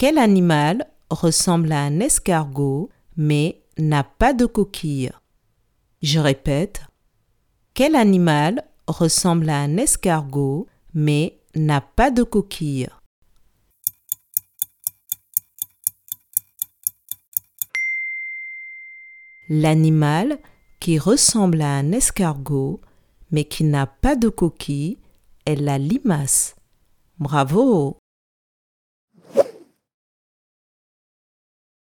Quel animal ressemble à un escargot mais n'a pas de coquille? Je répète. Quel animal ressemble à un escargot mais n'a pas de coquille? L'animal qui ressemble à un escargot mais qui n'a pas de coquille est la limace. Bravo